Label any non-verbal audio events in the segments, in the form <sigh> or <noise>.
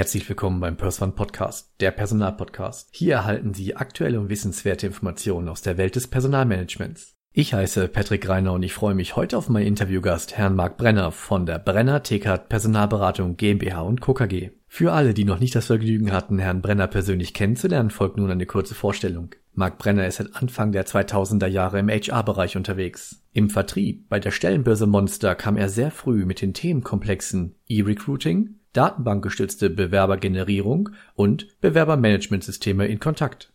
Herzlich willkommen beim Perswan Podcast, der Personalpodcast. Hier erhalten Sie aktuelle und wissenswerte Informationen aus der Welt des Personalmanagements. Ich heiße Patrick Reiner und ich freue mich heute auf meinen Interviewgast, Herrn Marc Brenner von der Brenner TK Personalberatung GmbH und Co. KG. Für alle, die noch nicht das Vergnügen hatten, Herrn Brenner persönlich kennenzulernen, folgt nun eine kurze Vorstellung. Marc Brenner ist seit Anfang der 2000er Jahre im HR-Bereich unterwegs. Im Vertrieb bei der Stellenbörse Monster kam er sehr früh mit den Themenkomplexen E-Recruiting, datenbankgestützte Bewerbergenerierung und Bewerbermanagementsysteme in Kontakt.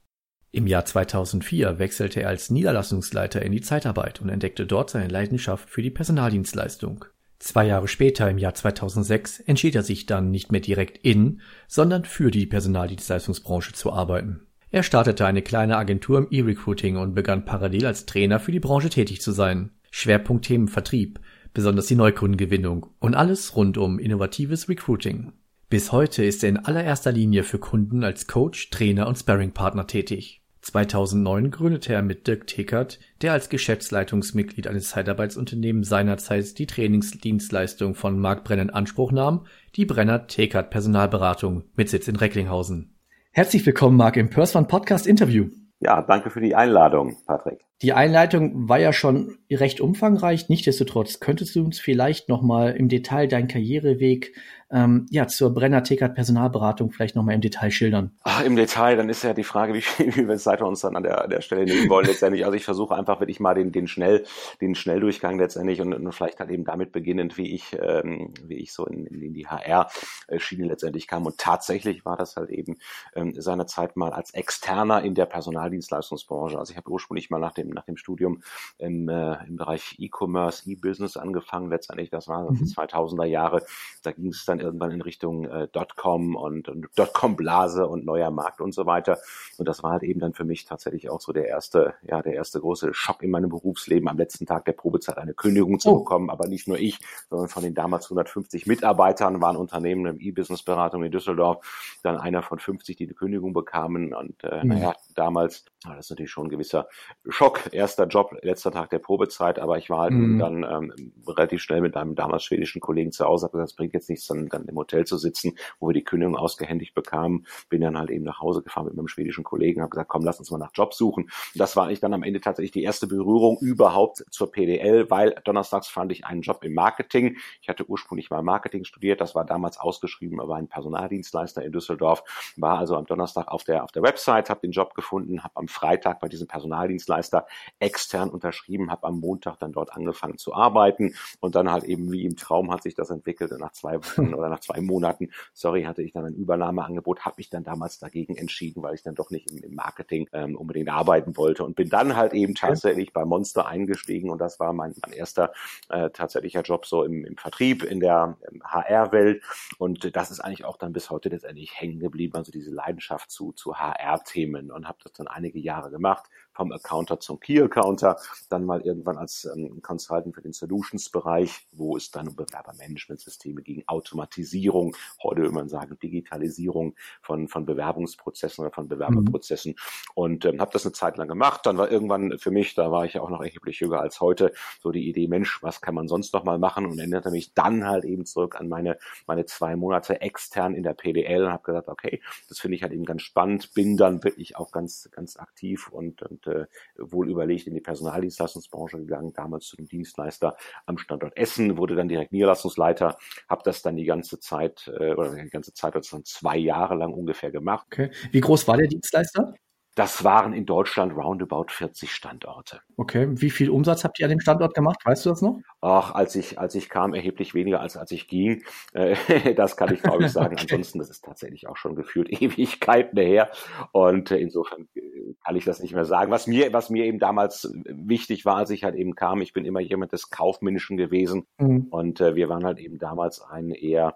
Im Jahr 2004 wechselte er als Niederlassungsleiter in die Zeitarbeit und entdeckte dort seine Leidenschaft für die Personaldienstleistung. Zwei Jahre später, im Jahr 2006, entschied er sich dann nicht mehr direkt in, sondern für die Personaldienstleistungsbranche zu arbeiten. Er startete eine kleine Agentur im E-Recruiting und begann parallel als Trainer für die Branche tätig zu sein. Schwerpunktthemen Vertrieb, besonders die Neukundengewinnung und alles rund um innovatives Recruiting. Bis heute ist er in allererster Linie für Kunden als Coach, Trainer und Sparringpartner tätig. 2009 gründete er mit Dirk Tickert, der als Geschäftsleitungsmitglied eines Zeitarbeitsunternehmens seinerzeit die Trainingsdienstleistung von Mark Brenner in Anspruch nahm, die Brenner Tickert Personalberatung mit Sitz in Recklinghausen. Herzlich willkommen, Marc, im Perswan Podcast Interview. Ja, danke für die Einladung, Patrick. Die Einleitung war ja schon recht umfangreich. Nichtsdestotrotz könntest du uns vielleicht noch mal im Detail deinen Karriereweg ähm, ja, zur Brenner Tekert Personalberatung vielleicht nochmal im Detail schildern? Ach, Im Detail, dann ist ja die Frage, wie viel, <laughs> wie Zeit wir uns dann an der, der Stelle nehmen wollen letztendlich. Also ich versuche einfach wirklich mal den, den schnell, den Schnelldurchgang letztendlich und, und vielleicht halt eben damit beginnend, wie ich, ähm, wie ich so in, in die HR-Schiene letztendlich kam. Und tatsächlich war das halt eben ähm, seinerzeit mal als Externer in der Personaldienstleistungsbranche. Also ich habe ursprünglich mal nach dem, nach dem Studium im, äh, im Bereich E-Commerce, E-Business angefangen. Letztendlich, das war mhm. die 2000er Jahre. Da ging es dann dann irgendwann in Richtung äh, Dotcom und, und Dotcom-Blase und neuer Markt und so weiter. Und das war halt eben dann für mich tatsächlich auch so der erste, ja, der erste große Schock in meinem Berufsleben, am letzten Tag der Probezeit eine Kündigung zu oh. bekommen. Aber nicht nur ich, sondern von den damals 150 Mitarbeitern waren Unternehmen im E-Business-Beratung in Düsseldorf dann einer von 50, die eine Kündigung bekamen. Und äh, mhm. naja, damals war das natürlich schon ein gewisser Schock. Erster Job, letzter Tag der Probezeit, aber ich war halt mhm. dann ähm, relativ schnell mit einem damals schwedischen Kollegen zu Hause, habe gesagt, das bringt jetzt nichts, dann dann, im Hotel zu sitzen, wo wir die Kündigung ausgehändigt bekamen. Bin dann halt eben nach Hause gefahren mit meinem schwedischen Kollegen, habe gesagt, komm, lass uns mal nach Job suchen. Und das war eigentlich dann am Ende tatsächlich die erste Berührung überhaupt zur PDL, weil donnerstags fand ich einen Job im Marketing. Ich hatte ursprünglich mal Marketing studiert, das war damals ausgeschrieben, aber ein Personaldienstleister in Düsseldorf, war also am Donnerstag auf der, auf der Website, habe den Job gefunden, habe am Freitag bei diesem Personaldienstleister extern unterschrieben, habe am Montag dann dort angefangen zu arbeiten und dann halt eben wie im Traum hat sich das entwickelt und nach zwei Wochen <laughs> oder nach zwei Monaten, sorry, hatte ich dann ein Übernahmeangebot, habe mich dann damals dagegen entschieden, weil ich dann doch nicht im, im Marketing ähm, unbedingt arbeiten wollte und bin dann halt eben tatsächlich bei Monster eingestiegen und das war mein, mein erster äh, tatsächlicher Job so im, im Vertrieb, in der HR-Welt und das ist eigentlich auch dann bis heute letztendlich hängen geblieben, also diese Leidenschaft zu, zu HR-Themen und habe das dann einige Jahre gemacht, vom Accounter zum Key-Accounter, dann mal irgendwann als ähm, Consultant für den Solutions-Bereich, wo es dann um Bewerbermanagementsysteme ging, Automatisierung, heute würde man sagen Digitalisierung von, von Bewerbungsprozessen oder von Bewerberprozessen mhm. und ähm, habe das eine Zeit lang gemacht. Dann war irgendwann für mich, da war ich ja auch noch erheblich jünger als heute, so die Idee, Mensch, was kann man sonst noch mal machen und erinnerte mich dann halt eben zurück an meine, meine zwei Monate extern in der PDL und habe gesagt, okay, das finde ich halt eben ganz spannend, bin dann wirklich auch ganz, ganz aktiv und, und äh, wohl überlegt in die Personaldienstleistungsbranche gegangen, damals zu dem Dienstleister am Standort Essen, wurde dann direkt Niederlassungsleiter, habe das dann die ganze Zeit äh, oder die ganze Zeit, dann zwei Jahre lang ungefähr gemacht. Okay. Wie groß war der Dienstleister? Das waren in Deutschland roundabout 40 Standorte. Okay, wie viel Umsatz habt ihr an dem Standort gemacht? Weißt du das noch? Ach, als ich, als ich kam, erheblich weniger als als ich ging. Äh, <laughs> das kann ich glaube ich sagen. <laughs> okay. Ansonsten, das ist tatsächlich auch schon gefühlt <laughs> Ewigkeiten her. Und äh, insofern äh, kann ich das nicht mehr sagen. Was mir, was mir eben damals wichtig war, als ich halt eben kam, ich bin immer jemand des Kaufmännischen gewesen. Mhm. Und wir waren halt eben damals ein eher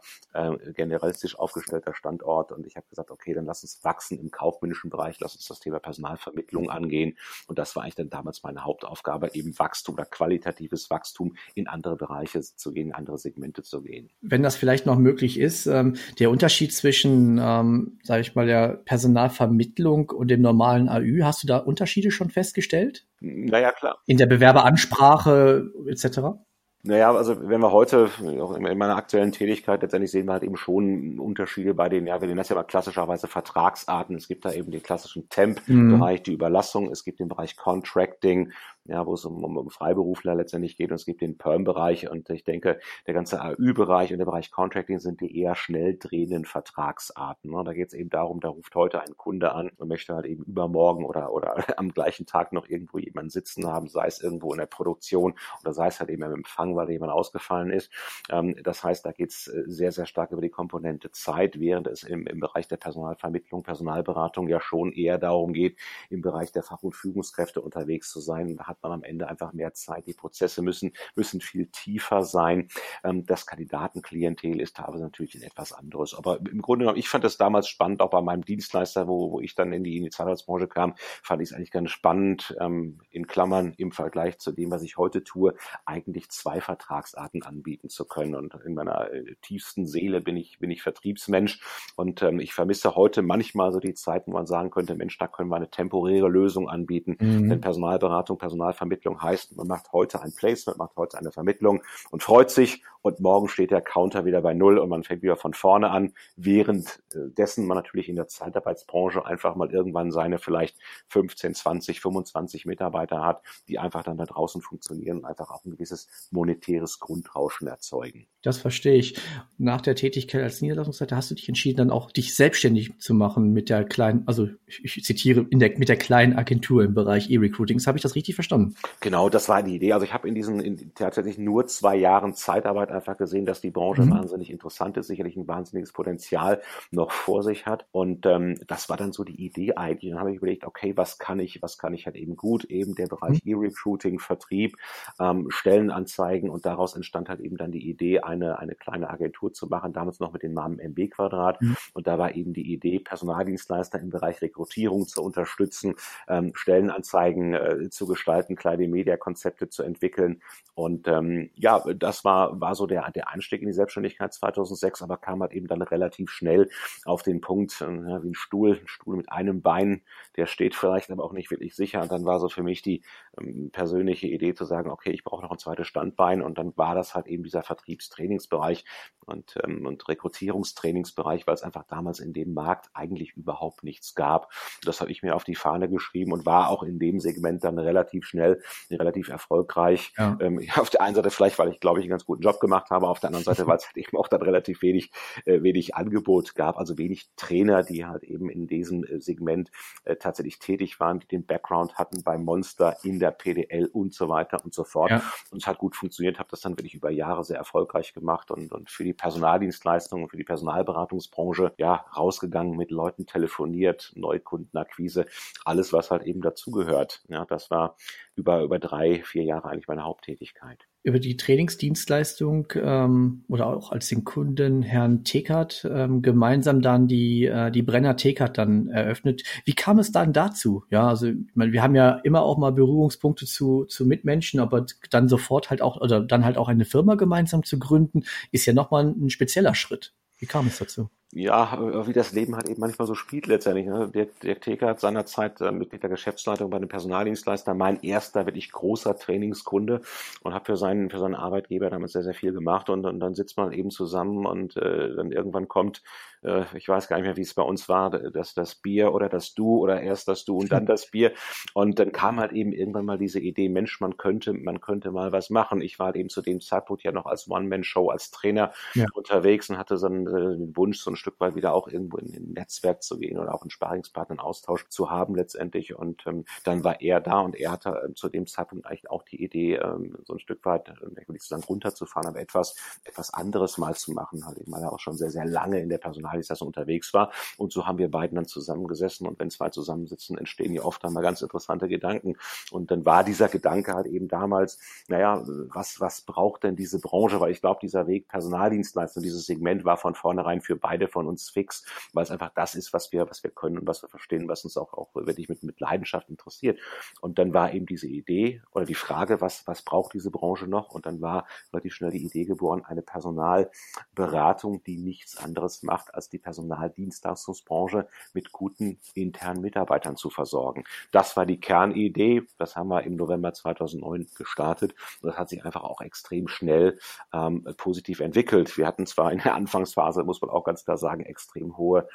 generalistisch aufgestellter Standort. Und ich habe gesagt, okay, dann lass uns wachsen im kaufmännischen Bereich, lass uns das Thema Personalvermittlung angehen. Und das war eigentlich dann damals meine Hauptaufgabe, eben Wachstum oder qualitatives Wachstum in andere Bereiche zu gehen, in andere Segmente zu gehen. Wenn das vielleicht noch möglich ist, ähm, der Unterschied zwischen, ähm, sage ich mal, der Personalvermittlung und dem normalen AÜ, hast du da Unterschiede schon festgestellt? Naja, klar. In der Bewerberansprache etc.? Naja, also wenn wir heute, auch in meiner aktuellen Tätigkeit, letztendlich sehen wir halt eben schon Unterschiede bei den, ja, wir nennen das ja mal klassischerweise Vertragsarten. Es gibt da eben den klassischen Temp-Bereich, mhm. die Überlassung, es gibt den Bereich Contracting, ja, wo es um, um, um Freiberufler letztendlich geht und es gibt den Perm-Bereich und ich denke, der ganze AÜ-Bereich und der Bereich Contracting sind die eher schnell drehenden Vertragsarten. Ne? Da geht es eben darum, da ruft heute ein Kunde an und möchte halt eben übermorgen oder, oder <laughs> am gleichen Tag noch irgendwo jemanden sitzen haben, sei es irgendwo in der Produktion oder sei es halt eben im Empfang, weil jemand ausgefallen ist. Ähm, das heißt, da geht es äh, sehr, sehr stark über die Komponente Zeit, während es im, im Bereich der Personalvermittlung, Personalberatung ja schon eher darum geht, im Bereich der Fach- und Führungskräfte unterwegs zu sein. Da hat man am Ende einfach mehr Zeit. Die Prozesse müssen, müssen viel tiefer sein. Ähm, das Kandidatenklientel ist teilweise natürlich etwas anderes. Aber im Grunde genommen, ich fand das damals spannend, auch bei meinem Dienstleister, wo, wo ich dann in die, in die Zahnarztbranche kam, fand ich es eigentlich ganz spannend, ähm, in Klammern im Vergleich zu dem, was ich heute tue, eigentlich zwei Vertragsarten anbieten zu können. Und in meiner äh, tiefsten Seele bin ich, bin ich Vertriebsmensch und ähm, ich vermisse heute manchmal so die Zeiten, wo man sagen könnte, Mensch, da können wir eine temporäre Lösung anbieten. Mhm. Denn Personalberatung, Personalvermittlung heißt, man macht heute ein Placement, macht heute eine Vermittlung und freut sich und morgen steht der Counter wieder bei Null und man fängt wieder von vorne an, währenddessen man natürlich in der Zeitarbeitsbranche einfach mal irgendwann seine vielleicht 15, 20, 25 Mitarbeiter hat, die einfach dann da draußen funktionieren und einfach auch ein gewisses monetäres Grundrauschen erzeugen. Das verstehe ich. Nach der Tätigkeit als Niederlassungsleiter hast du dich entschieden, dann auch dich selbstständig zu machen mit der kleinen, also ich zitiere, der, mit der kleinen Agentur im Bereich E-Recruitings. Habe ich das richtig verstanden? Genau, das war die Idee. Also ich habe in diesen in tatsächlich nur zwei Jahren Zeitarbeit einfach gesehen, dass die Branche mhm. wahnsinnig interessant ist, sicherlich ein wahnsinniges Potenzial noch vor sich hat. Und ähm, das war dann so die Idee eigentlich. Dann habe ich überlegt, okay, was kann ich, was kann ich halt eben gut? Eben der Bereich mhm. E-Recruiting, Vertrieb, ähm, Stellenanzeigen und daraus entstand halt eben dann die Idee, eine, eine kleine Agentur zu machen, damals noch mit dem Namen MB Quadrat. Mhm. Und da war eben die Idee, Personaldienstleister im Bereich Rekrutierung zu unterstützen, ähm, Stellenanzeigen äh, zu gestalten, kleine Media-Konzepte zu entwickeln. Und ähm, ja, das war, war so der, der Einstieg in die Selbstständigkeit 2006, aber kam halt eben dann relativ schnell auf den Punkt, äh, wie ein Stuhl, ein Stuhl mit einem Bein, der steht vielleicht aber auch nicht wirklich sicher. Und dann war so für mich die ähm, persönliche Idee zu sagen, okay, ich brauche noch ein zweites Standbein. Und dann war das halt eben dieser Vertriebstrainingsbereich und, ähm, und Rekrutierungstrainingsbereich, weil es einfach damals in dem Markt eigentlich überhaupt nichts gab. Das habe ich mir auf die Fahne geschrieben und war auch in dem Segment dann relativ schnell, relativ erfolgreich. Ja. Ähm, <laughs> auf der einen Seite vielleicht, weil ich glaube ich einen ganz guten Job gemacht habe, auf der anderen Seite, weil es halt eben auch dann relativ wenig, äh, wenig Angebot gab, also wenig Trainer, die halt eben in diesem äh, Segment äh, tatsächlich tätig waren, die den Background hatten bei Monster in der PDL und so weiter und so fort. Ja. Und es hat gut funktioniert, habe das dann wirklich über Jahre sehr erfolgreich gemacht und, und für die Personaldienstleistungen, für die Personalberatungsbranche, ja, rausgegangen, mit Leuten telefoniert, Neukundenakquise, alles, was halt eben dazugehört. Ja, das war über, über drei, vier Jahre eigentlich meine Haupttätigkeit über die Trainingsdienstleistung ähm, oder auch als den Kunden Herrn Tekert ähm, gemeinsam dann die äh, die Brenner Tekert dann eröffnet. Wie kam es dann dazu? Ja, also ich meine, wir haben ja immer auch mal Berührungspunkte zu zu Mitmenschen, aber dann sofort halt auch oder dann halt auch eine Firma gemeinsam zu gründen, ist ja nochmal ein spezieller Schritt. Wie kam es dazu? Ja, wie das Leben halt eben manchmal so spielt letztendlich. Ne? Der, der Teker hat seinerzeit äh, Mitglied der Geschäftsleitung bei einem Personaldienstleister, mein erster wirklich großer Trainingskunde und habe für seinen, für seinen Arbeitgeber damals sehr, sehr viel gemacht und, und dann sitzt man eben zusammen und äh, dann irgendwann kommt äh, ich weiß gar nicht mehr, wie es bei uns war, dass das Bier oder das Du oder erst das Du und dann das Bier. Und dann kam halt eben irgendwann mal diese Idee, Mensch, man könnte, man könnte mal was machen. Ich war halt eben zu dem Zeitpunkt ja noch als One-Man-Show, als Trainer ja. unterwegs und hatte so einen, äh, den Wunsch, so ein Stück weit wieder auch irgendwo in ein Netzwerk zu gehen oder auch einen Sparingspartner, einen Austausch zu haben letztendlich. Und ähm, dann war er da und er hatte äh, zu dem Zeitpunkt eigentlich auch die Idee, ähm, so ein Stück weit, äh, ich will nicht sagen runterzufahren, aber etwas, etwas anderes mal zu machen, halt weil er auch schon sehr, sehr lange in der Personal Personaldienstleistung unterwegs war. Und so haben wir beiden dann zusammengesessen. Und wenn zwei zusammensitzen, entstehen ja oft einmal ganz interessante Gedanken. Und dann war dieser Gedanke halt eben damals, naja, was, was braucht denn diese Branche? Weil ich glaube, dieser Weg Personaldienstleistung, dieses Segment war von vornherein für beide von uns fix, weil es einfach das ist, was wir, was wir können und was wir verstehen, was uns auch, auch wirklich mit, mit Leidenschaft interessiert. Und dann war eben diese Idee oder die Frage, was, was braucht diese Branche noch? Und dann war relativ schnell die Idee geboren, eine Personalberatung, die nichts anderes macht, als die Personaldienstleistungsbranche mit guten internen Mitarbeitern zu versorgen. Das war die Kernidee. Das haben wir im November 2009 gestartet. Und das hat sich einfach auch extrem schnell ähm, positiv entwickelt. Wir hatten zwar in der Anfangsphase, muss man auch ganz klar sagen, extrem hohe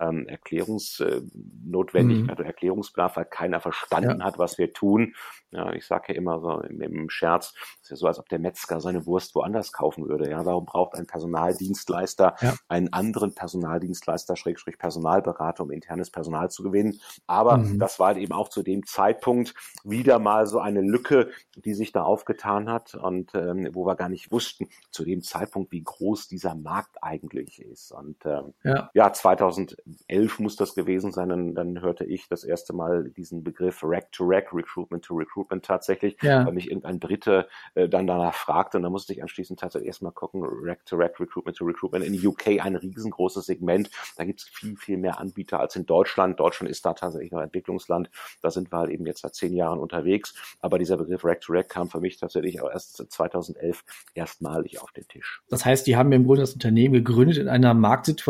ähm, Erklärungsnotwendigkeit mhm. oder Erklärungsbedarf, weil keiner verstanden ja. hat, was wir tun. Ja, ich sage ja immer so im, im Scherz, es ist ja so, als ob der Metzger seine Wurst woanders kaufen würde. Ja, warum braucht ein Personaldienstleister ja. einen anderen Personaldienstleister, Schrägstrich Personalberater, um internes Personal zu gewinnen? Aber mhm. das war halt eben auch zu dem Zeitpunkt wieder mal so eine Lücke, die sich da aufgetan hat und ähm, wo wir gar nicht wussten zu dem Zeitpunkt, wie groß dieser Markt eigentlich ist. Und ähm, ja. ja, 2000 2011 muss das gewesen sein, dann, dann hörte ich das erste Mal diesen Begriff Rack-to-Rack, Recruitment to Recruitment tatsächlich, ja. weil mich irgendein Brite äh, dann danach fragte und da musste ich anschließend tatsächlich erstmal gucken, Rack-to-Rack, Recruitment to Recruitment. In UK ein riesengroßes Segment, da gibt es viel, viel mehr Anbieter als in Deutschland. Deutschland ist da tatsächlich noch Entwicklungsland, da sind wir halt eben jetzt seit zehn Jahren unterwegs, aber dieser Begriff Rack-to-Rack kam für mich tatsächlich auch erst 2011 erstmalig auf den Tisch. Das heißt, die haben im Grunde das Unternehmen gegründet in einer Marktsituation,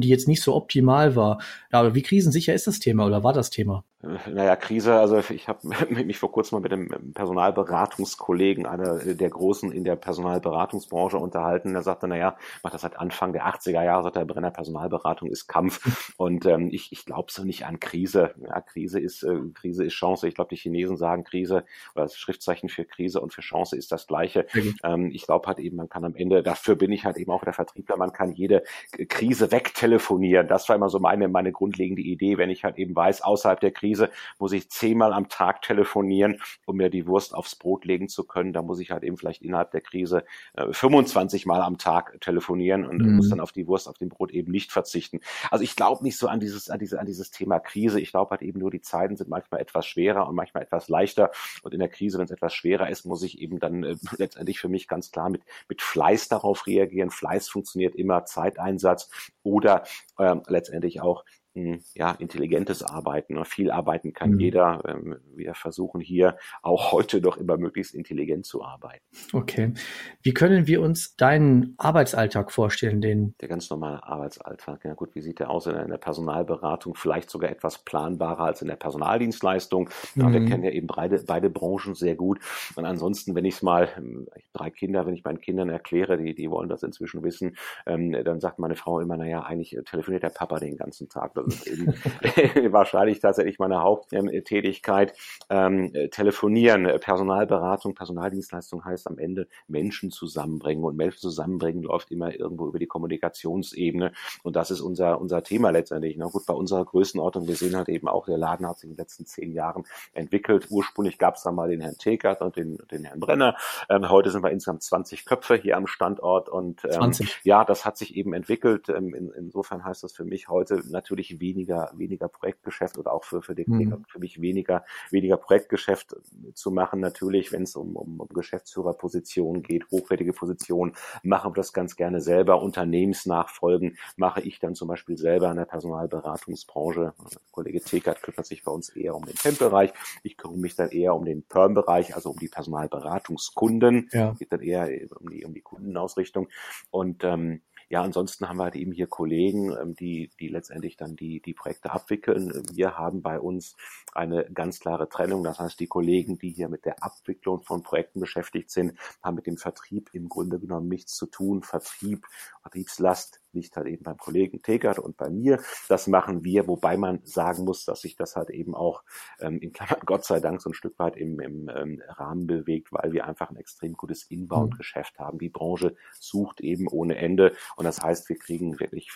die jetzt nicht so optimal war. Aber wie krisensicher ist das Thema oder war das Thema? Naja, Krise, also ich habe <laughs> mich vor kurzem mal mit einem Personalberatungskollegen, einer der Großen in der Personalberatungsbranche unterhalten. Der sagte, naja, macht das seit Anfang der 80er Jahre, seit der Brenner Personalberatung ist Kampf. <laughs> Und ähm, ich, ich glaube so nicht an Krise. Ja, Krise ist äh, Krise ist Chance. Ich glaube, die Chinesen sagen Krise oder das Schriftzeichen für Krise und für Chance ist das gleiche. Ähm, ich glaube halt eben, man kann am Ende, dafür bin ich halt eben auch der Vertriebler, man kann jede Krise wegtelefonieren. Das war immer so meine, meine grundlegende Idee, wenn ich halt eben weiß, außerhalb der Krise Krise muss ich zehnmal am Tag telefonieren, um mir die Wurst aufs Brot legen zu können. Da muss ich halt eben vielleicht innerhalb der Krise äh, 25 Mal am Tag telefonieren und mhm. muss dann auf die Wurst auf dem Brot eben nicht verzichten. Also ich glaube nicht so an dieses, an diese, an dieses Thema Krise. Ich glaube halt eben nur, die Zeiten sind manchmal etwas schwerer und manchmal etwas leichter. Und in der Krise, wenn es etwas schwerer ist, muss ich eben dann äh, <laughs> letztendlich für mich ganz klar mit, mit Fleiß darauf reagieren. Fleiß funktioniert immer, Zeiteinsatz oder äh, letztendlich auch ja, intelligentes Arbeiten. Ne? Viel arbeiten kann mhm. jeder. Ähm, wir versuchen hier auch heute doch immer möglichst intelligent zu arbeiten. Okay. Wie können wir uns deinen Arbeitsalltag vorstellen? Den der ganz normale Arbeitsalltag. Ja gut, wie sieht der aus in der Personalberatung? Vielleicht sogar etwas planbarer als in der Personaldienstleistung. Mhm. wir kennen ja eben beide, beide Branchen sehr gut. Und ansonsten, wenn ich es mal, ähm, drei Kinder, wenn ich meinen Kindern erkläre, die, die wollen das inzwischen wissen, ähm, dann sagt meine Frau immer, naja, eigentlich telefoniert der Papa den ganzen Tag das ist eben <laughs> wahrscheinlich tatsächlich meine Haupttätigkeit. Ähm, telefonieren, Personalberatung, Personaldienstleistung heißt am Ende Menschen zusammenbringen und Menschen zusammenbringen läuft immer irgendwo über die Kommunikationsebene und das ist unser, unser Thema letztendlich. Na gut, bei unserer Größenordnung, wir sehen halt eben auch, der Laden hat sich in den letzten zehn Jahren entwickelt. Ursprünglich gab es da mal den Herrn Tekert und den, den Herrn Brenner. Ähm, heute sind wir insgesamt 20 Köpfe hier am Standort und ähm, ja, das hat sich eben entwickelt. Ähm, in, insofern heißt das für mich heute natürlich weniger, weniger Projektgeschäft oder auch für, für, den, mhm. für mich weniger, weniger Projektgeschäft zu machen. Natürlich, wenn es um, um, um Geschäftsführerpositionen geht, hochwertige Positionen, machen wir das ganz gerne selber. Unternehmensnachfolgen mache ich dann zum Beispiel selber in der Personalberatungsbranche. Der Kollege Tekert kümmert sich bei uns eher um den Temp-Bereich. Ich kümmere mich dann eher um den Perm-Bereich, also um die Personalberatungskunden. Ja. Geht dann eher um die, um die Kundenausrichtung. Und ähm, ja, ansonsten haben wir halt eben hier Kollegen, ähm, die, die letztendlich dann die, die Projekte abwickeln. Wir haben bei uns eine ganz klare Trennung. Das heißt, die Kollegen, die hier mit der Abwicklung von Projekten beschäftigt sind, haben mit dem Vertrieb im Grunde genommen nichts zu tun. Vertrieb, Vertriebslast liegt halt eben beim Kollegen Tegert und bei mir. Das machen wir, wobei man sagen muss, dass sich das halt eben auch ähm, in Klammern <laughs> Gott sei Dank so ein Stück weit im, im ähm, Rahmen bewegt, weil wir einfach ein extrem gutes Inbound-Geschäft haben. Die Branche sucht eben ohne Ende und das heißt, wir kriegen wirklich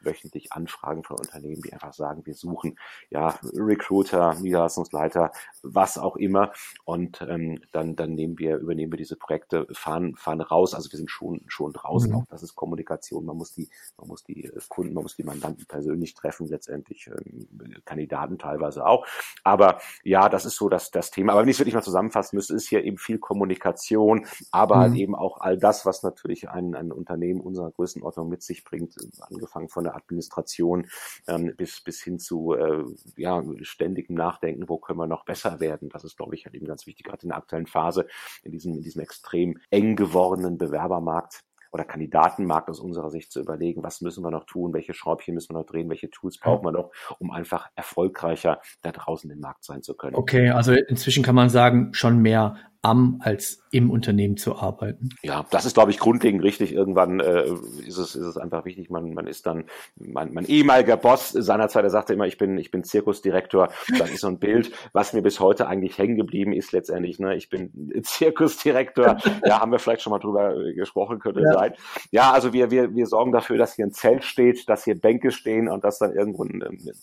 wöchentlich Anfragen von Unternehmen, die einfach sagen, wir suchen ja Recruiter, Niederlassungsleiter, was auch immer. Und ähm, dann, dann nehmen wir, übernehmen wir diese Projekte, fahren, fahren raus. Also wir sind schon, schon draußen. Mhm. Auch das ist Kommunikation. Man muss die, man muss die Kunden, man muss die Mandanten persönlich treffen, letztendlich ähm, Kandidaten teilweise auch. Aber ja, das ist so das, das Thema. Aber wenn ich es wirklich mal zusammenfassen müsste, ist hier eben viel Kommunikation, aber halt mhm. halt eben auch all das, was natürlich ein, ein Unternehmen unserer Größenordnung mit sich bringt, angefangen von der Administration ähm, bis, bis hin zu äh, ja, ständigem Nachdenken, wo können wir noch besser werden. Das ist, glaube ich, halt eben ganz wichtig, gerade in der aktuellen Phase, in diesem, in diesem extrem eng gewordenen Bewerbermarkt oder Kandidatenmarkt aus unserer Sicht zu überlegen, was müssen wir noch tun, welche Schraubchen müssen wir noch drehen, welche Tools brauchen wir noch, um einfach erfolgreicher da draußen im Markt sein zu können. Okay, also inzwischen kann man sagen, schon mehr am als im Unternehmen zu arbeiten. Ja, das ist, glaube ich, grundlegend richtig. Irgendwann äh, ist, es, ist es einfach wichtig, man, man ist dann, mein, mein ehemaliger Boss seinerzeit, der sagte immer, ich bin, ich bin Zirkusdirektor. Das ist so ein Bild, was mir bis heute eigentlich hängen geblieben ist letztendlich. Ne? Ich bin <laughs> Zirkusdirektor. ja, haben wir vielleicht schon mal drüber gesprochen, könnte ja. sein. Ja, also wir, wir, wir sorgen dafür, dass hier ein Zelt steht, dass hier Bänke stehen und dass dann irgendwo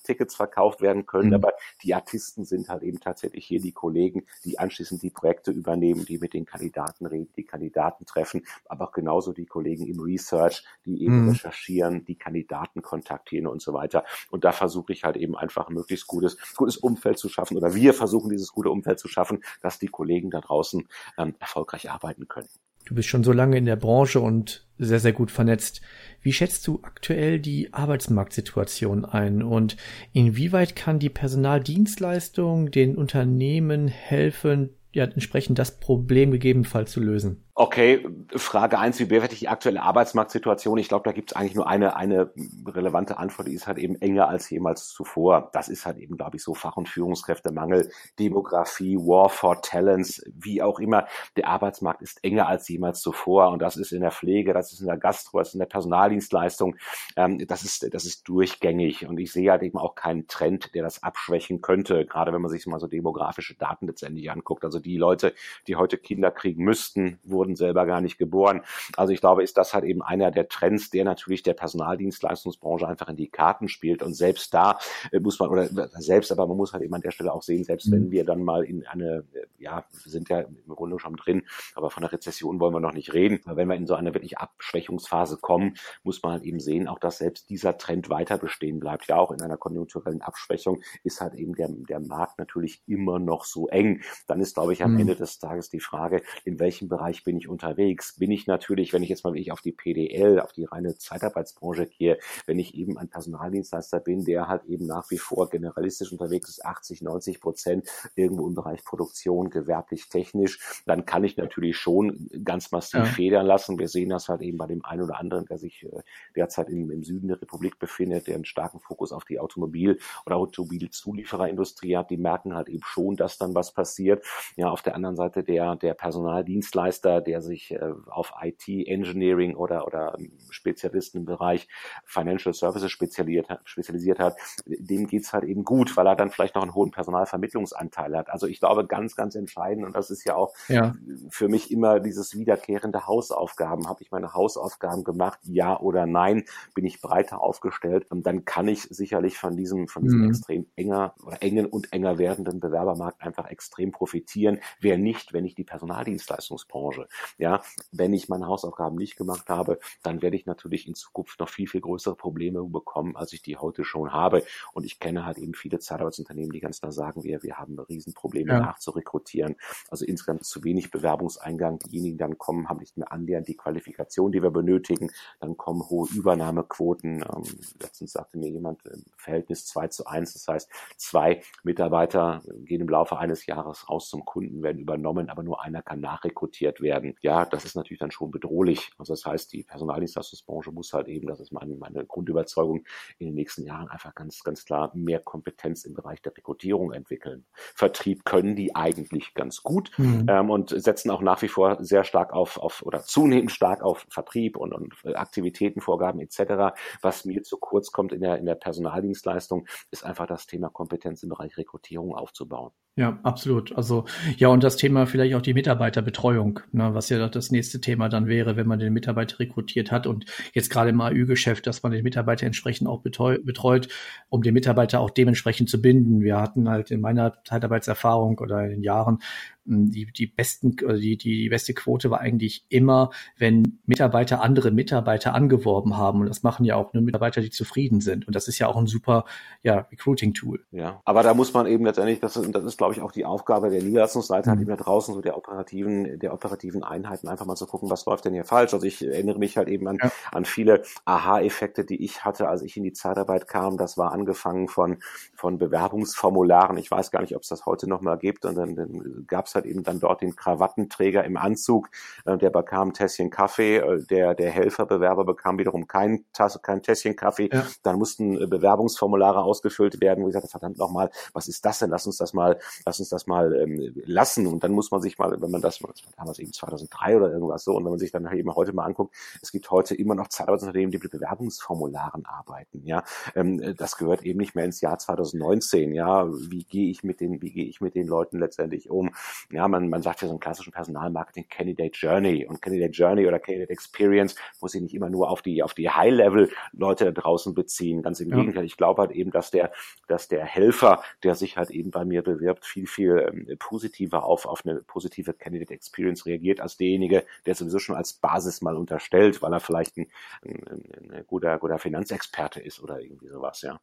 Tickets verkauft werden können. Mhm. Aber die Artisten sind halt eben tatsächlich hier die Kollegen, die anschließend die Projekte übernehmen, die mit den Kandidaten reden, die Kandidaten treffen, aber auch genauso die Kollegen im Research, die eben mhm. recherchieren, die Kandidaten kontaktieren und so weiter. Und da versuche ich halt eben einfach ein möglichst gutes, gutes Umfeld zu schaffen oder wir versuchen dieses gute Umfeld zu schaffen, dass die Kollegen da draußen ähm, erfolgreich arbeiten können. Du bist schon so lange in der Branche und sehr, sehr gut vernetzt. Wie schätzt du aktuell die Arbeitsmarktsituation ein und inwieweit kann die Personaldienstleistung den Unternehmen helfen, ja, entsprechend das Problem gegebenenfalls zu lösen. Okay, Frage eins: wie bewerte ich die aktuelle Arbeitsmarktsituation? Ich glaube, da gibt es eigentlich nur eine, eine relevante Antwort, die ist halt eben enger als jemals zuvor. Das ist halt eben, glaube ich, so Fach- und Führungskräftemangel, Demografie, War for Talents, wie auch immer. Der Arbeitsmarkt ist enger als jemals zuvor und das ist in der Pflege, das ist in der Gastro, das ist in der Personaldienstleistung, ähm, das, ist, das ist durchgängig und ich sehe halt eben auch keinen Trend, der das abschwächen könnte, gerade wenn man sich mal so demografische Daten letztendlich anguckt. Also die Leute, die heute Kinder kriegen müssten, wurden wurden selber gar nicht geboren. Also ich glaube, ist das halt eben einer der Trends, der natürlich der Personaldienstleistungsbranche einfach in die Karten spielt. Und selbst da äh, muss man, oder selbst, aber man muss halt eben an der Stelle auch sehen, selbst wenn mhm. wir dann mal in eine, äh, ja, wir sind ja im Grunde schon drin, aber von der Rezession wollen wir noch nicht reden. Aber wenn wir in so eine wirklich Abschwächungsphase kommen, muss man halt eben sehen, auch dass selbst dieser Trend weiter bestehen bleibt. Ja, auch in einer konjunkturellen Abschwächung ist halt eben der, der Markt natürlich immer noch so eng. Dann ist, glaube ich, am mhm. Ende des Tages die Frage, in welchem Bereich bin ich unterwegs? Bin ich natürlich, wenn ich jetzt mal wirklich auf die PDL, auf die reine Zeitarbeitsbranche gehe, wenn ich eben ein Personaldienstleister bin, der halt eben nach wie vor generalistisch unterwegs ist, 80, 90 Prozent irgendwo im Bereich Produktion, gewerblich, technisch, dann kann ich natürlich schon ganz massiv ja. federn lassen. Wir sehen das halt eben bei dem einen oder anderen, der sich äh, derzeit im, im Süden der Republik befindet, der einen starken Fokus auf die Automobil- oder Automobilzuliefererindustrie hat. Die merken halt eben schon, dass dann was passiert. Ja, auf der anderen Seite der, der Personaldienstleister, der sich äh, auf IT, Engineering oder, oder Spezialisten im Bereich Financial Services spezialisiert hat, spezialisiert hat, dem geht's halt eben gut, weil er dann vielleicht noch einen hohen Personalvermittlungsanteil hat. Also ich glaube, ganz, ganz entscheidend, und das ist ja auch ja. für mich immer dieses wiederkehrende Hausaufgaben. Habe ich meine Hausaufgaben gemacht, ja oder nein? Bin ich breiter aufgestellt? Und dann kann ich sicherlich von diesem, von diesem mhm. extrem enger oder engen und enger werdenden Bewerbermarkt einfach extrem profitieren. Wer nicht, wenn ich die Personaldienstleistungsbranche ja, wenn ich meine Hausaufgaben nicht gemacht habe, dann werde ich natürlich in Zukunft noch viel, viel größere Probleme bekommen, als ich die heute schon habe. Und ich kenne halt eben viele Zeitarbeitsunternehmen, die ganz klar sagen, wir, wir haben Riesenprobleme ja. nachzurekrutieren. Also insgesamt zu wenig Bewerbungseingang. Diejenigen dann kommen, haben nicht mehr annähernd die Qualifikation, die wir benötigen. Dann kommen hohe Übernahmequoten. Ähm, letztens sagte mir jemand, im Verhältnis 2 zu 1. Das heißt, zwei Mitarbeiter gehen im Laufe eines Jahres raus zum Kunden, werden übernommen, aber nur einer kann nachrekrutiert werden werden, ja, das ist natürlich dann schon bedrohlich. Also das heißt, die Personaldienstleistungsbranche muss halt eben, das ist meine, meine Grundüberzeugung, in den nächsten Jahren einfach ganz, ganz klar mehr Kompetenz im Bereich der Rekrutierung entwickeln. Vertrieb können die eigentlich ganz gut mhm. ähm, und setzen auch nach wie vor sehr stark auf, auf oder zunehmend stark auf Vertrieb und, und Aktivitätenvorgaben etc. Was mir zu kurz kommt in der, in der Personaldienstleistung, ist einfach das Thema Kompetenz im Bereich Rekrutierung aufzubauen. Ja, absolut. Also ja, und das Thema vielleicht auch die Mitarbeiterbetreuung, ne, was ja das nächste Thema dann wäre, wenn man den Mitarbeiter rekrutiert hat und jetzt gerade im AÜ-Geschäft, dass man den Mitarbeiter entsprechend auch betreut, um den Mitarbeiter auch dementsprechend zu binden. Wir hatten halt in meiner Zeitarbeitserfahrung oder in den Jahren die, die besten, die, die beste Quote war eigentlich immer, wenn Mitarbeiter andere Mitarbeiter angeworben haben. Und das machen ja auch nur Mitarbeiter, die zufrieden sind. Und das ist ja auch ein super ja, Recruiting-Tool. Ja, aber da muss man eben letztendlich, das ist, das ist glaube ich, auch die Aufgabe der Niederlassungsleiter, mhm. eben da draußen so der operativen, der operativen Einheiten einfach mal zu gucken, was läuft denn hier falsch. Also ich erinnere mich halt eben an, ja. an viele Aha-Effekte, die ich hatte, als ich in die Zeitarbeit kam. Das war angefangen von, von Bewerbungsformularen. Ich weiß gar nicht, ob es das heute noch mal gibt. Und dann, dann gab es halt eben dann dort den Krawattenträger im Anzug, äh, der bekam ein Tässchen Kaffee, äh, der, der Helferbewerber bekam wiederum kein, Tasse, kein Tässchen Kaffee. Ja. Dann mussten äh, Bewerbungsformulare ausgefüllt werden, wo ich sagte, verdammt nochmal, was ist das denn? Lass uns das mal, lass uns das mal ähm, lassen. Und dann muss man sich mal, wenn man das, das war damals eben 2003 oder irgendwas so, und wenn man sich dann eben heute mal anguckt, es gibt heute immer noch Zeitarbeitsunternehmen, die mit Bewerbungsformularen arbeiten. Ja, ähm, das gehört eben nicht mehr ins Jahr 2019. Ja, wie gehe ich mit den, wie gehe ich mit den Leuten letztendlich um? Ja, man, man sagt ja so einen klassischen Personalmarketing Candidate Journey und Candidate Journey oder Candidate Experience muss sich nicht immer nur auf die, auf die High-Level-Leute da draußen beziehen. Ganz im ja. Gegenteil. Ich glaube halt eben, dass der, dass der Helfer, der sich halt eben bei mir bewirbt, viel, viel ähm, positiver auf, auf eine positive Candidate Experience reagiert als derjenige, der sowieso schon als Basis mal unterstellt, weil er vielleicht ein, ein, ein guter, guter Finanzexperte ist oder irgendwie sowas, ja.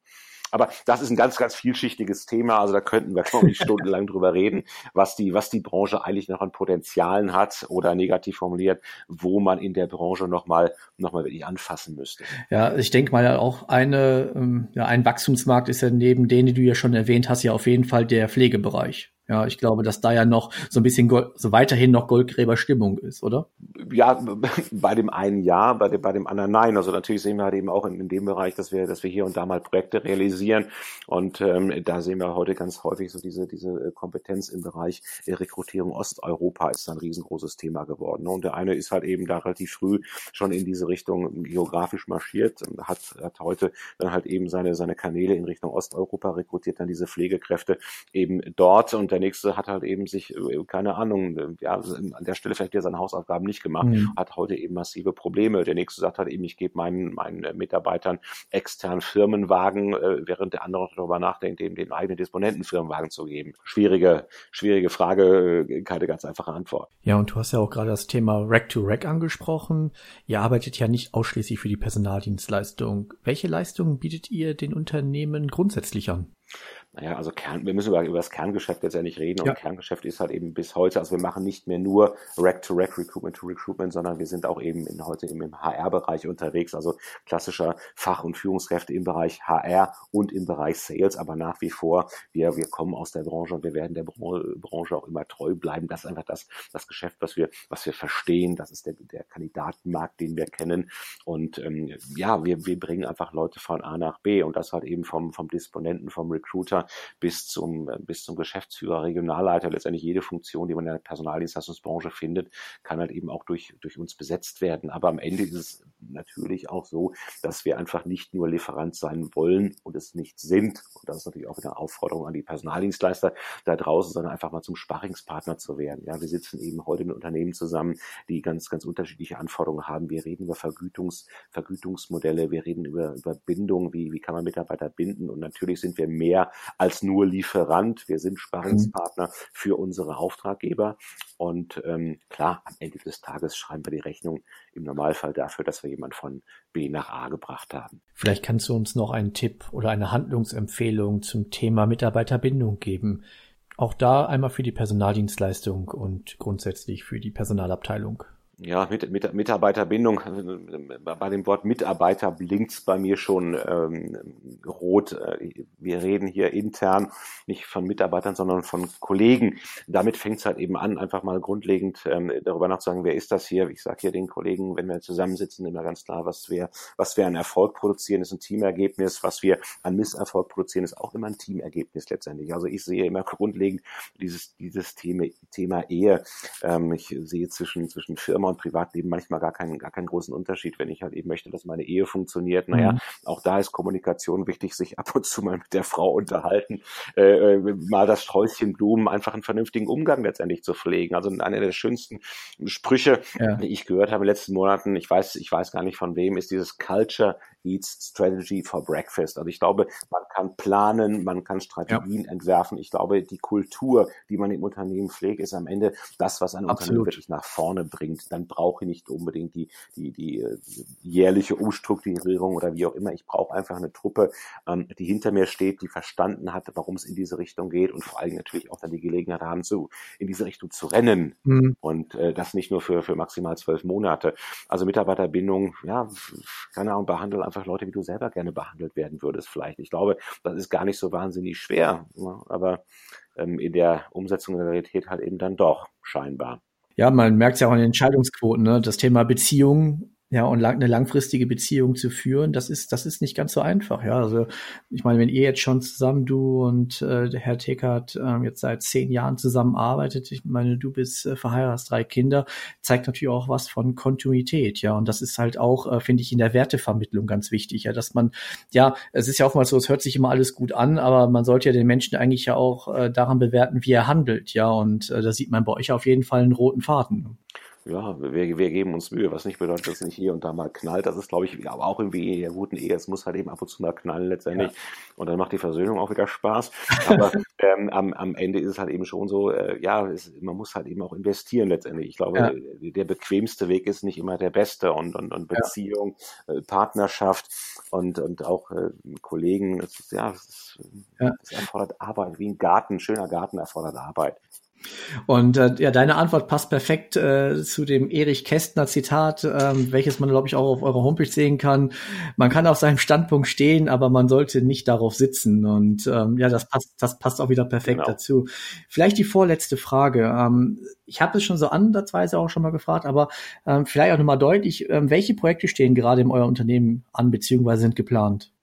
Aber das ist ein ganz, ganz vielschichtiges Thema. Also da könnten wir, glaube ich, <laughs> stundenlang drüber reden, was die, was die Branche eigentlich noch an Potenzialen hat oder negativ formuliert, wo man in der Branche nochmal, noch mal wirklich anfassen müsste. Ja, ich denke mal auch eine, ähm, ja, ein Wachstumsmarkt ist ja neben denen, die du ja schon erwähnt hast, ja auf jeden Fall der Pflegebereich. Ja, ich glaube, dass da ja noch so ein bisschen Gold, so weiterhin noch Goldgräberstimmung ist, oder? Ja, <laughs> bei dem einen ja, bei dem, bei dem anderen nein. Also natürlich sehen wir halt eben auch in, in dem Bereich, dass wir, dass wir hier und da mal Projekte realisieren. Und ähm, da sehen wir heute ganz häufig so diese, diese äh, Kompetenz im Bereich der Rekrutierung Osteuropa ist ein riesengroßes Thema geworden. Und der eine ist halt eben da relativ früh schon in diese Richtung geografisch marschiert, hat, hat heute dann halt eben seine, seine Kanäle in Richtung Osteuropa rekrutiert, dann diese Pflegekräfte eben dort und der nächste hat halt eben sich, äh, keine Ahnung, äh, ja, an der Stelle vielleicht ja seine Hausaufgaben nicht gemacht, mhm. hat heute eben massive Probleme. Der nächste sagt halt eben, ich gebe meinen, meinen äh, Mitarbeitern externen Firmenwagen, während der andere darüber nachdenkt, eben den eigenen Disponenten Firmenwagen zu geben. Schwierige, schwierige Frage, keine ganz einfache Antwort. Ja, und du hast ja auch gerade das Thema Rack-to-Rack -Rack angesprochen. Ihr arbeitet ja nicht ausschließlich für die Personaldienstleistung. Welche Leistungen bietet ihr den Unternehmen grundsätzlich an? Naja, also Kern, wir müssen über, über das Kerngeschäft letztendlich reden. Und ja. Kerngeschäft ist halt eben bis heute, also wir machen nicht mehr nur Rack-to-Rack, Recruitment-to-Recruitment, sondern wir sind auch eben in, heute im, im HR-Bereich unterwegs, also klassischer Fach- und Führungskräfte im Bereich HR und im Bereich Sales, aber nach wie vor, wir, wir kommen aus der Branche und wir werden der Branche auch immer treu bleiben. Das ist einfach das, das Geschäft, was wir, was wir verstehen. Das ist der, der Kandidatenmarkt, den wir kennen. Und ähm, ja, wir, wir bringen einfach Leute von A nach B und das halt eben vom, vom Disponenten, vom Recruiter bis zum, bis zum Geschäftsführer, Regionalleiter, letztendlich jede Funktion, die man in der Personaldienstleistungsbranche findet, kann halt eben auch durch, durch uns besetzt werden. Aber am Ende ist es natürlich auch so, dass wir einfach nicht nur Lieferant sein wollen und es nicht sind. Und das ist natürlich auch wieder eine Aufforderung an die Personaldienstleister da draußen, sondern einfach mal zum Sparringspartner zu werden. Ja, wir sitzen eben heute mit Unternehmen zusammen, die ganz, ganz unterschiedliche Anforderungen haben. Wir reden über Vergütungs, Vergütungsmodelle, wir reden über, über Bindung, wie, wie kann man Mitarbeiter binden. Und natürlich sind wir mehr als nur Lieferant. Wir sind Sparringspartner für unsere Auftraggeber. Und ähm, klar, am Ende des Tages schreiben wir die Rechnung im Normalfall dafür, dass wir jemand von B nach A gebracht haben. Vielleicht kannst du uns noch einen Tipp oder eine Handlungsempfehlung zum Thema Mitarbeiterbindung geben. Auch da einmal für die Personaldienstleistung und grundsätzlich für die Personalabteilung ja, mit, mit, Mitarbeiterbindung. Bei dem Wort Mitarbeiter blinkt's bei mir schon ähm, rot. Wir reden hier intern nicht von Mitarbeitern, sondern von Kollegen. Damit fängt's halt eben an, einfach mal grundlegend ähm, darüber nachzusagen, wer ist das hier? Ich sage hier den Kollegen, wenn wir zusammensitzen, immer ganz klar, was wir, was wir an Erfolg produzieren, ist ein Teamergebnis. Was wir an Misserfolg produzieren, ist auch immer ein Teamergebnis letztendlich. Also ich sehe immer grundlegend dieses, dieses Thema, Thema Ehe. Ähm, ich sehe zwischen, zwischen Firma Firma und Privatleben manchmal gar keinen, gar keinen großen Unterschied, wenn ich halt eben möchte, dass meine Ehe funktioniert. Naja, mhm. auch da ist Kommunikation wichtig, sich ab und zu mal mit der Frau unterhalten, äh, äh mal das Sträußchen Blumen, einfach einen vernünftigen Umgang letztendlich zu pflegen. Also einer der schönsten Sprüche, ja. die ich gehört habe in den letzten Monaten, ich weiß, ich weiß gar nicht von wem, ist dieses Culture Eats Strategy for Breakfast. Also ich glaube, man kann planen, man kann Strategien ja. entwerfen. Ich glaube, die Kultur, die man im Unternehmen pflegt, ist am Ende das, was ein Absolut. Unternehmen wirklich nach vorne bringt. Dann brauche ich nicht unbedingt die, die, die äh, jährliche Umstrukturierung oder wie auch immer. Ich brauche einfach eine Truppe, ähm, die hinter mir steht, die verstanden hat, warum es in diese Richtung geht und vor allem natürlich auch dann die Gelegenheit haben, zu, in diese Richtung zu rennen. Mhm. Und äh, das nicht nur für, für maximal zwölf Monate. Also Mitarbeiterbindung, ja, keine Ahnung, behandle einfach Leute, wie du selber gerne behandelt werden würdest vielleicht. Ich glaube, das ist gar nicht so wahnsinnig schwer, ne? aber ähm, in der Umsetzung der Realität halt eben dann doch scheinbar. Ja, man merkt es ja auch in den Entscheidungsquoten, ne? das Thema Beziehung ja, und lang, eine langfristige Beziehung zu führen, das ist, das ist nicht ganz so einfach. Ja, also ich meine, wenn ihr jetzt schon zusammen, du und äh, der Herr Tekert äh, jetzt seit zehn Jahren zusammenarbeitet, ich meine, du bist äh, verheiratet, drei Kinder, zeigt natürlich auch was von Kontinuität. Ja, und das ist halt auch, äh, finde ich, in der Wertevermittlung ganz wichtig. Ja, dass man, ja, es ist ja auch mal so, es hört sich immer alles gut an, aber man sollte ja den Menschen eigentlich ja auch äh, daran bewerten, wie er handelt. Ja, und äh, da sieht man bei euch auf jeden Fall einen roten Faden ja, wir, wir geben uns Mühe, was nicht bedeutet, dass es nicht hier und da mal knallt. Das ist, glaube ich, aber auch irgendwie in der guten Ehe. Es muss halt eben ab und zu mal knallen letztendlich. Ja. Und dann macht die Versöhnung auch wieder Spaß. Aber <laughs> ähm, am, am Ende ist es halt eben schon so, äh, ja, es, man muss halt eben auch investieren letztendlich. Ich glaube, ja. der bequemste Weg ist nicht immer der beste. Und, und, und Beziehung, ja. äh, Partnerschaft und, und auch äh, Kollegen, das, ist, ja, das, das erfordert Arbeit. Wie ein Garten, ein schöner Garten erfordert Arbeit. Und äh, ja, deine Antwort passt perfekt äh, zu dem Erich Kästner Zitat, ähm, welches man, glaube ich, auch auf eurer Homepage sehen kann. Man kann auf seinem Standpunkt stehen, aber man sollte nicht darauf sitzen. Und ähm, ja, das passt, das passt auch wieder perfekt genau. dazu. Vielleicht die vorletzte Frage. Ähm, ich habe es schon so ansatzweise auch schon mal gefragt, aber ähm, vielleicht auch nochmal deutlich, ähm, welche Projekte stehen gerade in eurem Unternehmen an, beziehungsweise sind geplant?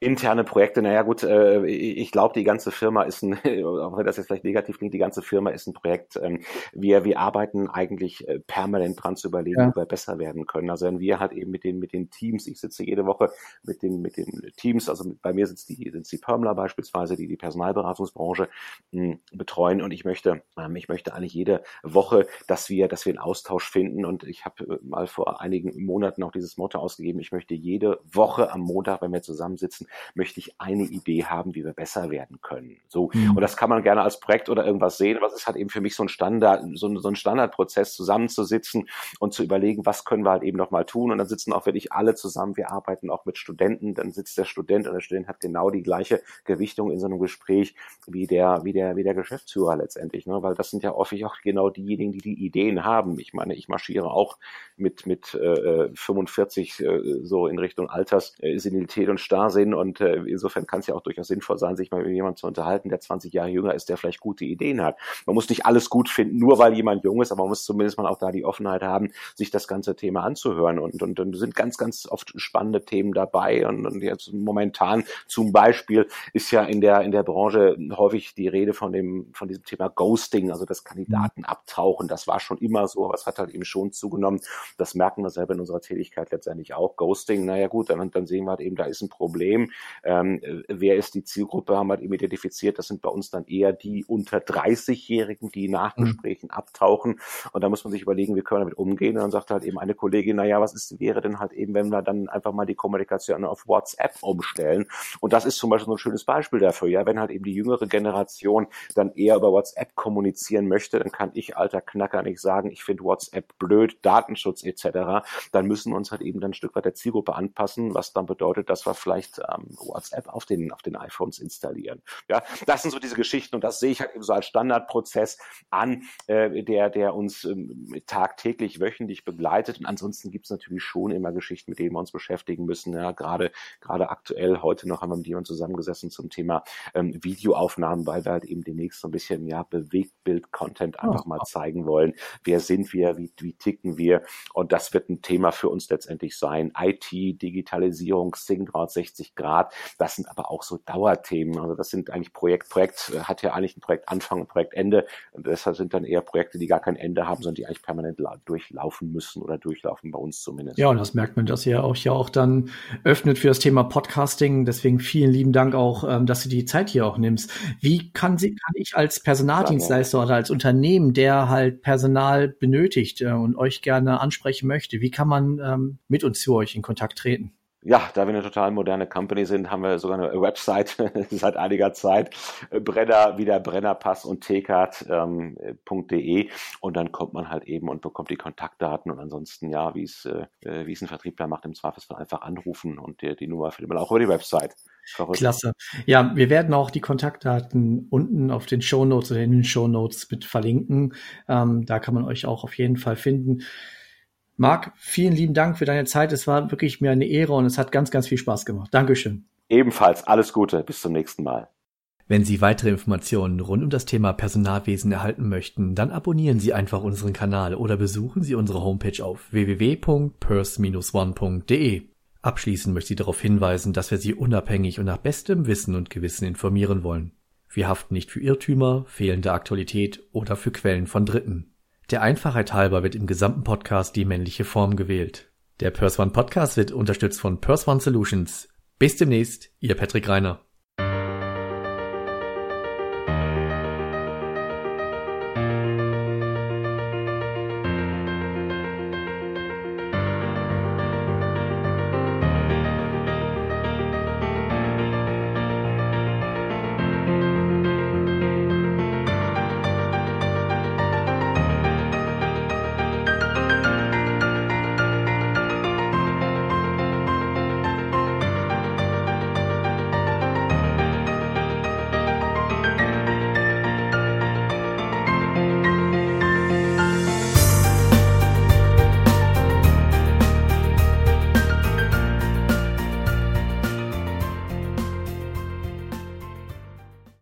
Interne Projekte, naja gut, äh, ich glaube, die ganze Firma ist ein, <laughs> auch wenn das jetzt vielleicht negativ klingt, die ganze Firma ist ein Projekt. Ähm, wir, wir arbeiten eigentlich äh, permanent dran zu überlegen, ja. wie wir besser werden können. Also wenn wir halt eben mit den, mit den Teams, ich sitze jede Woche mit den, mit den Teams, also bei mir sitzt die, sind die Permler beispielsweise, die die Personalberatungsbranche mh, betreuen und ich möchte, ähm, ich möchte eigentlich jede Woche, dass wir, dass wir einen Austausch finden und ich habe äh, mal vor einigen Monaten auch dieses Motto ausgegeben, ich möchte jede Woche am Montag, wenn wir zusammensitzen, möchte ich eine Idee haben, wie wir besser werden können. So. Mhm. Und das kann man gerne als Projekt oder irgendwas sehen, aber es ist halt eben für mich so ein Standard, so, ein, so ein Standardprozess, zusammenzusitzen und zu überlegen, was können wir halt eben nochmal tun. Und dann sitzen auch wirklich alle zusammen. Wir arbeiten auch mit Studenten. Dann sitzt der Student und der Student hat genau die gleiche Gewichtung in so einem Gespräch wie der, wie der, wie der Geschäftsführer letztendlich, ne? Weil das sind ja häufig auch genau diejenigen, die die Ideen haben. Ich meine, ich marschiere auch mit, mit äh, 45 äh, so in Richtung Alterssenilität und Starrsinn und äh, insofern kann es ja auch durchaus sinnvoll sein, sich mal mit jemandem zu unterhalten, der 20 Jahre jünger ist, der vielleicht gute Ideen hat. Man muss nicht alles gut finden, nur weil jemand jung ist, aber man muss zumindest mal auch da die Offenheit haben, sich das ganze Thema anzuhören. Und, und, und sind ganz, ganz oft spannende Themen dabei. Und, und jetzt momentan zum Beispiel ist ja in der, in der Branche häufig die Rede von dem, von diesem Thema Ghosting, also das Kandidaten abtauchen. Das war schon immer so, aber es hat halt eben schon zugenommen. Das merken wir selber in unserer Tätigkeit letztendlich auch. Ghosting, naja gut, dann, dann sehen wir halt eben, da ist ein Problem ähm, wer ist die Zielgruppe, haben wir eben identifiziert. Das sind bei uns dann eher die unter 30-Jährigen, die nach. Gesprächen mhm. abtauchen. Und da muss man sich überlegen, wie können wir damit umgehen. Und dann sagt halt eben eine Kollegin, naja, was ist, wäre denn halt eben, wenn wir dann einfach mal die Kommunikation auf WhatsApp umstellen? Und das ist zum Beispiel so ein schönes Beispiel dafür. Ja, wenn halt eben die jüngere Generation dann eher über WhatsApp kommunizieren möchte, dann kann ich alter Knacker nicht sagen, ich finde WhatsApp blöd, Datenschutz etc. Dann müssen wir uns halt eben dann ein Stück weit der Zielgruppe anpassen, was dann bedeutet, dass wir vielleicht ähm, WhatsApp auf den, auf den iPhones installieren. Ja, das sind so diese Geschichten und das sehe ich halt eben so als Standardprozess an, äh, der, der uns ähm, tagtäglich, wöchentlich begleitet. Und ansonsten gibt es natürlich schon immer Geschichten, mit denen wir uns beschäftigen müssen. Ja, gerade, gerade aktuell, heute noch haben wir mit jemandem zusammengesessen zum Thema ähm, Videoaufnahmen, weil wir halt eben demnächst so ein bisschen, ja, Bewegtbild-Content einfach oh. mal zeigen wollen. Wer sind wir? Wie, wie ticken wir? Und das wird ein Thema für uns letztendlich sein. IT, Digitalisierung, Sing 360 360 Grad. Das sind aber auch so Dauerthemen. Also das sind eigentlich Projekt, Projekt äh, hat ja eigentlich ein Projektanfang und Projektende. Und deshalb sind dann eher Projekte, die gar kein Ende haben, sondern die eigentlich permanent durchlaufen müssen oder durchlaufen bei uns zumindest. Ja, und das merkt man, dass ihr euch ja auch dann öffnet für das Thema Podcasting. Deswegen vielen lieben Dank auch, ähm, dass du die Zeit hier auch nimmst. Wie kann, sie, kann ich als Personaldienstleister oder als Unternehmen, der halt Personal benötigt äh, und euch gerne ansprechen möchte, wie kann man ähm, mit uns zu euch in Kontakt treten? Ja, da wir eine total moderne Company sind, haben wir sogar eine Website <laughs> seit einiger Zeit. Brenner, wieder Brennerpass und tcard.de ähm, und dann kommt man halt eben und bekommt die Kontaktdaten und ansonsten, ja, wie es, äh, wie es ein Vertriebler macht, im Zweifelsfall einfach anrufen und die, die Nummer findet man auch über die Website. Klasse. Ja, wir werden auch die Kontaktdaten unten auf den Show Notes oder in den Show Notes mit verlinken. Ähm, da kann man euch auch auf jeden Fall finden. Marc, vielen lieben Dank für deine Zeit. Es war wirklich mir eine Ehre und es hat ganz, ganz viel Spaß gemacht. Dankeschön. Ebenfalls alles Gute. Bis zum nächsten Mal. Wenn Sie weitere Informationen rund um das Thema Personalwesen erhalten möchten, dann abonnieren Sie einfach unseren Kanal oder besuchen Sie unsere Homepage auf www.pers-one.de. Abschließend möchte ich darauf hinweisen, dass wir Sie unabhängig und nach bestem Wissen und Gewissen informieren wollen. Wir haften nicht für Irrtümer, fehlende Aktualität oder für Quellen von Dritten. Der Einfachheit halber wird im gesamten Podcast die männliche Form gewählt. Der Pers One Podcast wird unterstützt von Pers One Solutions. Bis demnächst, Ihr Patrick Reiner.